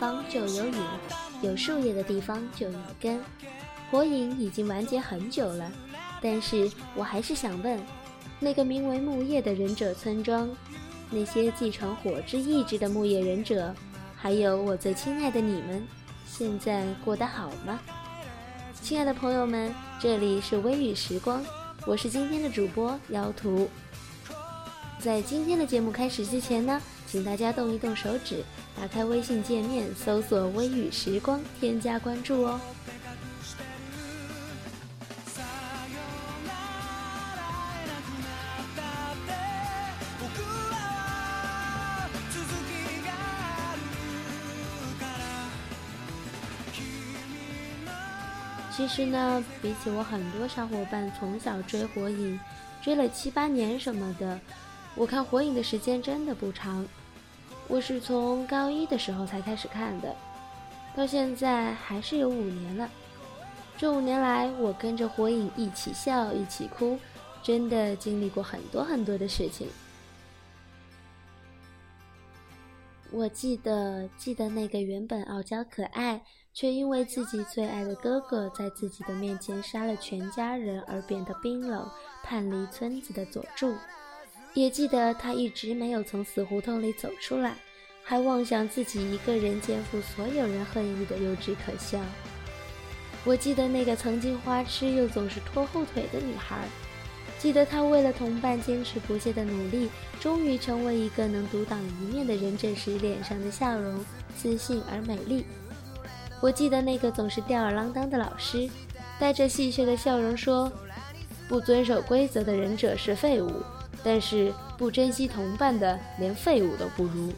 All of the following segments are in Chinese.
方就有影，有树叶的地方就有根。火影已经完结很久了，但是我还是想问，那个名为木叶的忍者村庄，那些继承火之意志的木叶忍者，还有我最亲爱的你们，现在过得好吗？亲爱的朋友们，这里是微雨时光，我是今天的主播妖图。在今天的节目开始之前呢，请大家动一动手指，打开微信界面，搜索“微雨时光”，添加关注哦。其实呢，比起我很多小伙伴从小追火影，追了七八年什么的，我看火影的时间真的不长。我是从高一的时候才开始看的，到现在还是有五年了。这五年来，我跟着火影一起笑，一起哭，真的经历过很多很多的事情。我记得，记得那个原本傲娇可爱。却因为自己最爱的哥哥在自己的面前杀了全家人而变得冰冷、叛离村子的佐助，也记得他一直没有从死胡同里走出来，还妄想自己一个人肩负所有人恨意的幼稚可笑。我记得那个曾经花痴又总是拖后腿的女孩，记得她为了同伴坚持不懈的努力，终于成为一个能独当一面的忍者时脸上的笑容自信而美丽。我记得那个总是吊儿郎当的老师，带着戏谑的笑容说：“不遵守规则的忍者是废物，但是不珍惜同伴的连废物都不如。”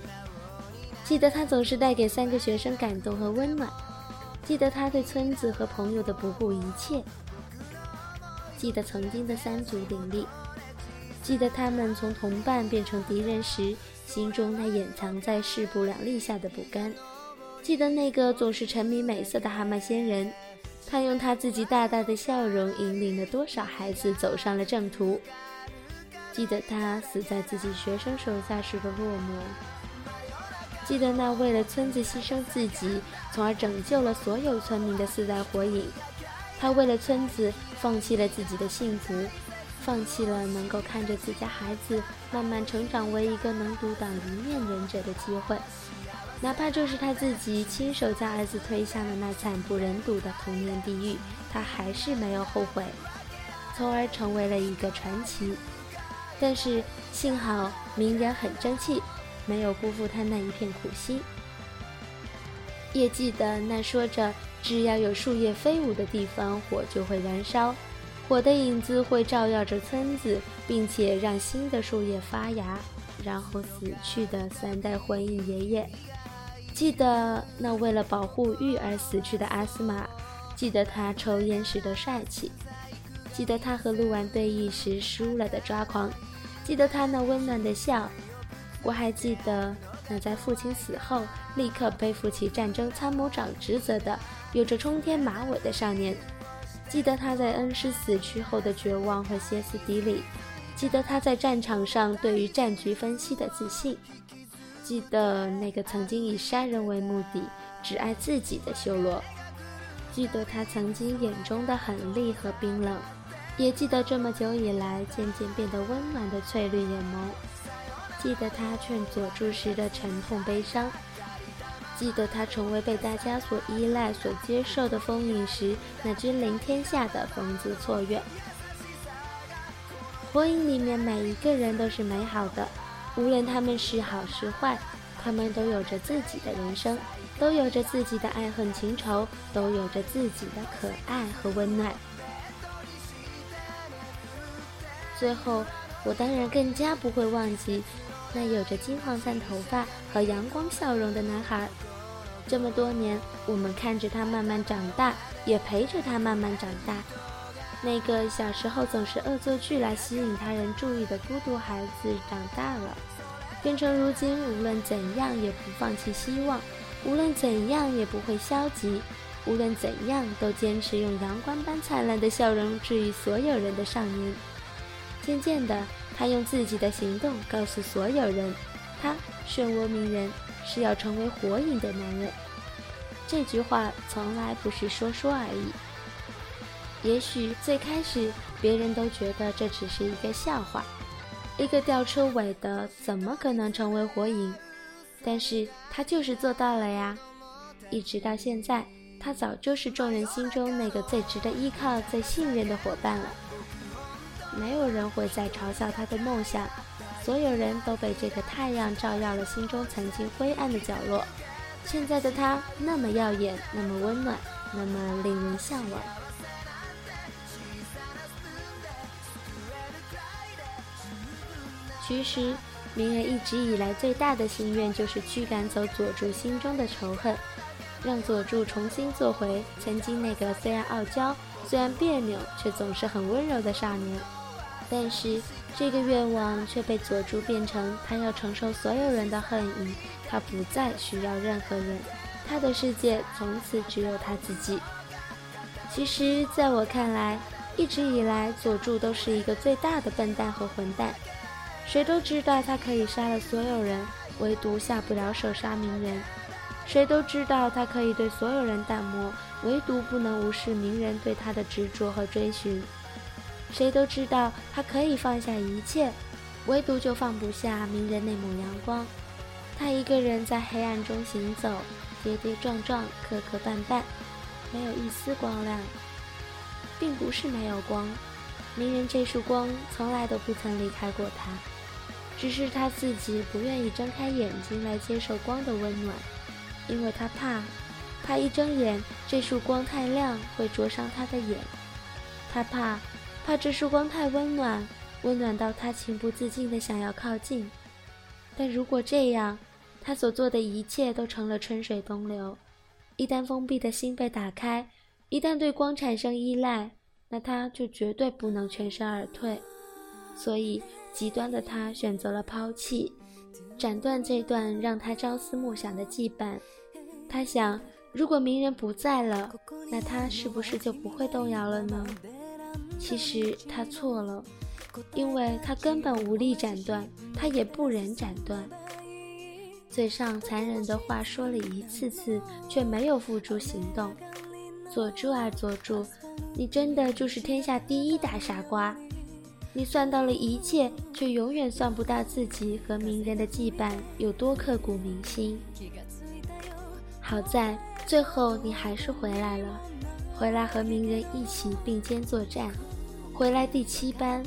记得他总是带给三个学生感动和温暖，记得他对村子和朋友的不顾一切，记得曾经的三足鼎立，记得他们从同伴变成敌人时，心中那掩藏在势不两立下的不甘。记得那个总是沉迷美色的蛤蟆仙人，他用他自己大大的笑容引领了多少孩子走上了正途。记得他死在自己学生手下时的落寞。记得那为了村子牺牲自己，从而拯救了所有村民的四代火影。他为了村子放弃了自己的幸福，放弃了能够看着自家孩子慢慢成长为一个能独当一面忍者的机会。哪怕就是他自己亲手将儿子推向了那惨不忍睹的童年地狱，他还是没有后悔，从而成为了一个传奇。但是幸好鸣人很争气，没有辜负他那一片苦心。也记得那说着只要有树叶飞舞的地方，火就会燃烧，火的影子会照耀着村子，并且让新的树叶发芽，然后死去的三代火影爷爷。记得那为了保护玉而死去的阿斯玛，记得他抽烟时的帅气，记得他和鹿丸对弈时输了的抓狂，记得他那温暖的笑。我还记得那在父亲死后立刻背负起战争参谋长职责的有着冲天马尾的少年，记得他在恩师死去后的绝望和歇斯底里，记得他在战场上对于战局分析的自信。记得那个曾经以杀人为目的、只爱自己的修罗，记得他曾经眼中的狠厉和冰冷，也记得这么久以来渐渐变得温暖的翠绿眼眸，记得他劝佐助时的沉痛悲伤，记得他成为被大家所依赖、所接受的风影时那君临天下的风姿错愿。火影里面每一个人都是美好的。无论他们是好是坏，他们都有着自己的人生，都有着自己的爱恨情仇，都有着自己的可爱和温暖。最后，我当然更加不会忘记那有着金黄色头发和阳光笑容的男孩。这么多年，我们看着他慢慢长大，也陪着他慢慢长大。那个小时候总是恶作剧来吸引他人注意的孤独孩子，长大了，变成如今无论怎样也不放弃希望，无论怎样也不会消极，无论怎样都坚持用阳光般灿烂的笑容治愈所有人的少年。渐渐的，他用自己的行动告诉所有人，他漩涡鸣人是要成为火影的男人。这句话从来不是说说而已。也许最开始别人都觉得这只是一个笑话，一个吊车尾的怎么可能成为火影？但是他就是做到了呀！一直到现在，他早就是众人心中那个最值得依靠、最信任的伙伴了。没有人会再嘲笑他的梦想，所有人都被这个太阳照耀了心中曾经灰暗的角落。现在的他那么耀眼，那么温暖，那么令人向往。其实，鸣人一直以来最大的心愿就是驱赶走佐助心中的仇恨，让佐助重新做回曾经那个虽然傲娇、虽然别扭，却总是很温柔的少年。但是，这个愿望却被佐助变成他要承受所有人的恨意，他不再需要任何人，他的世界从此只有他自己。其实，在我看来，一直以来佐助都是一个最大的笨蛋和混蛋。谁都知道他可以杀了所有人，唯独下不了手杀鸣人。谁都知道他可以对所有人淡漠，唯独不能无视鸣人对他的执着和追寻。谁都知道他可以放下一切，唯独就放不下鸣人那抹阳光。他一个人在黑暗中行走，跌跌撞撞，磕磕绊绊，没有一丝光亮，并不是没有光。鸣人这束光从来都不曾离开过他，只是他自己不愿意睁开眼睛来接受光的温暖，因为他怕，怕一睁眼这束光太亮会灼伤他的眼，他怕，怕这束光太温暖，温暖到他情不自禁的想要靠近。但如果这样，他所做的一切都成了春水东流。一旦封闭的心被打开，一旦对光产生依赖。那他就绝对不能全身而退，所以极端的他选择了抛弃，斩断这段让他朝思暮想的羁绊。他想，如果鸣人不在了，那他是不是就不会动摇了呢？其实他错了，因为他根本无力斩断，他也不忍斩断。嘴上残忍的话说了一次次，却没有付诸行动。佐助啊，佐助！你真的就是天下第一大傻瓜！你算到了一切，却永远算不到自己和鸣人的羁绊有多刻骨铭心。好在最后你还是回来了，回来和鸣人一起并肩作战，回来第七班，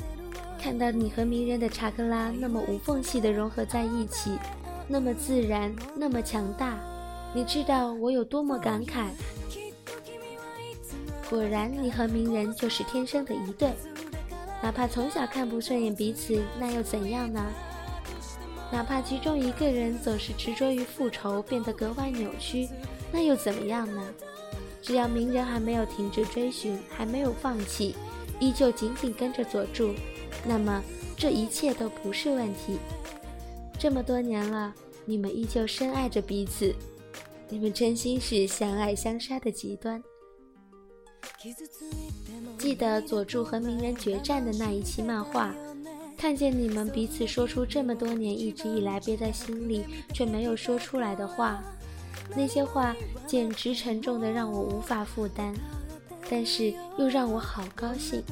看到你和鸣人的查克拉那么无缝隙的融合在一起，那么自然，那么强大，你知道我有多么感慨。果然，你和鸣人就是天生的一对，哪怕从小看不顺眼彼此，那又怎样呢？哪怕其中一个人总是执着于复仇，变得格外扭曲，那又怎么样呢？只要鸣人还没有停止追寻，还没有放弃，依旧紧紧跟着佐助，那么这一切都不是问题。这么多年了，你们依旧深爱着彼此，你们真心是相爱相杀的极端。记得佐助和鸣人决战的那一期漫画，看见你们彼此说出这么多年一直以来憋在心里却没有说出来的话，那些话简直沉重的让我无法负担，但是又让我好高兴。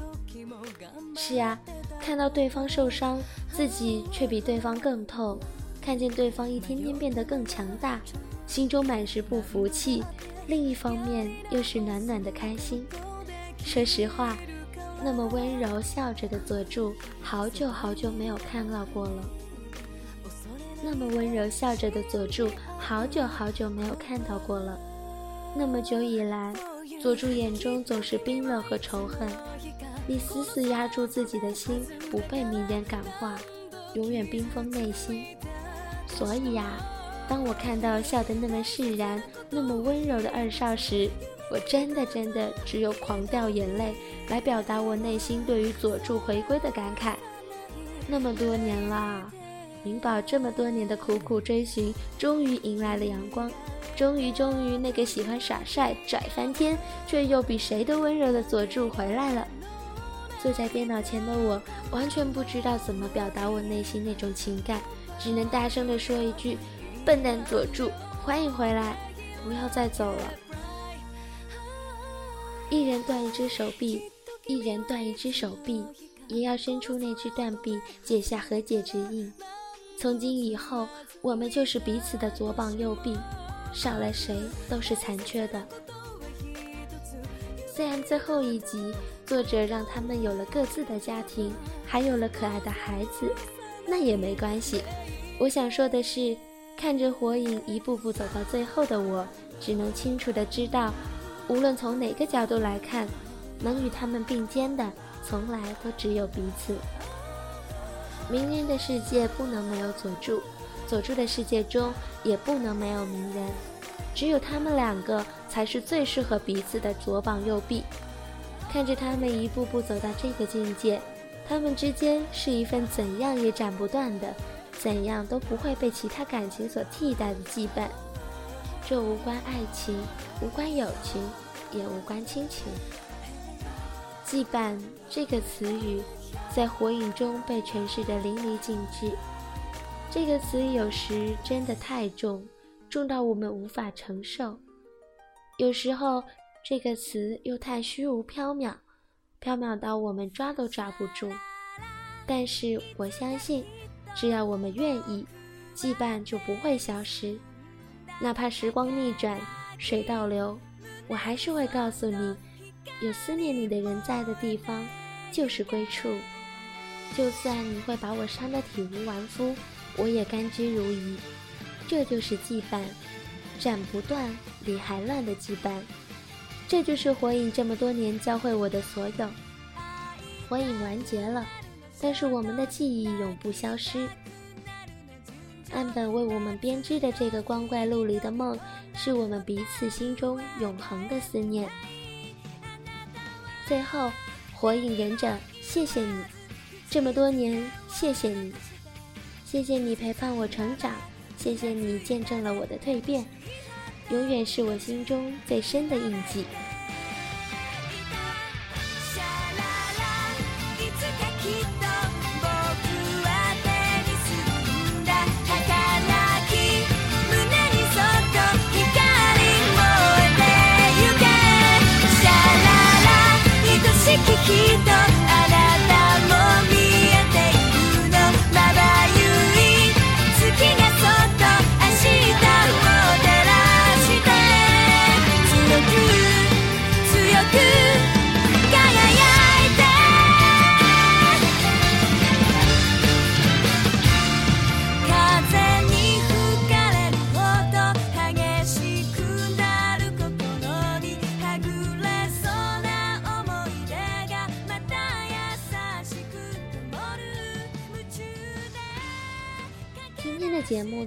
是啊，看到对方受伤，自己却比对方更痛；看见对方一天天变得更强大，心中满是不服气。另一方面，又是暖暖的开心。说实话，那么温柔笑着的佐助，好久好久没有看到过了。那么温柔笑着的佐助，好久好久没有看到过了。那么久以来，佐助眼中总是冰冷和仇恨。你死死压住自己的心，不被鸣人感化，永远冰封内心。所以呀，当我看到笑得那么释然、那么温柔的二少时，我真的真的只有狂掉眼泪，来表达我内心对于佐助回归的感慨。那么多年了。明宝这么多年的苦苦追寻，终于迎来了阳光。终于，终于，那个喜欢耍帅、拽翻天，却又比谁都温柔的佐助回来了。坐在电脑前的我，完全不知道怎么表达我内心那种情感，只能大声地说一句：“笨蛋佐助，欢迎回来，不要再走了。”一人断一只手臂，一人断一只手臂，也要伸出那只断臂，解下和解之印。从今以后，我们就是彼此的左膀右臂，少了谁都是残缺的。虽然最后一集作者让他们有了各自的家庭，还有了可爱的孩子，那也没关系。我想说的是，看着火影一步步走到最后的我，只能清楚的知道，无论从哪个角度来看，能与他们并肩的，从来都只有彼此。鸣人的世界不能没有佐助，佐助的世界中也不能没有鸣人，只有他们两个才是最适合彼此的左膀右臂。看着他们一步步走到这个境界，他们之间是一份怎样也斩不断的，怎样都不会被其他感情所替代的羁绊。这无关爱情，无关友情，也无关亲情。羁绊这个词语。在火影中被诠释的淋漓尽致，这个词有时真的太重，重到我们无法承受；有时候这个词又太虚无缥缈，缥缈到我们抓都抓不住。但是我相信，只要我们愿意，羁绊就不会消失。哪怕时光逆转，水倒流，我还是会告诉你，有思念你的人在的地方，就是归处。就算你会把我伤得体无完肤，我也甘之如饴。这就是羁绊，斩不断、理还乱的羁绊。这就是火影这么多年教会我的所有。火影完结了，但是我们的记忆永不消失。岸本为我们编织的这个光怪陆离的梦，是我们彼此心中永恒的思念。最后，火影忍者，谢谢你。这么多年，谢谢你，谢谢你陪伴我成长，谢谢你见证了我的蜕变，永远是我心中最深的印记。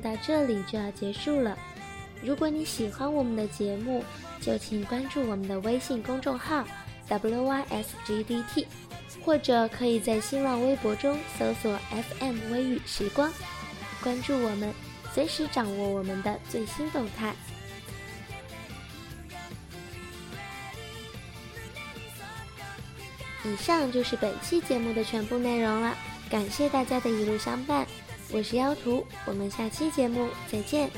到这里就要结束了。如果你喜欢我们的节目，就请关注我们的微信公众号 wysgdt，或者可以在新浪微博中搜索 FM 微雨时光，关注我们，随时掌握我们的最新动态。以上就是本期节目的全部内容了，感谢大家的一路相伴。我是妖图，我们下期节目再见。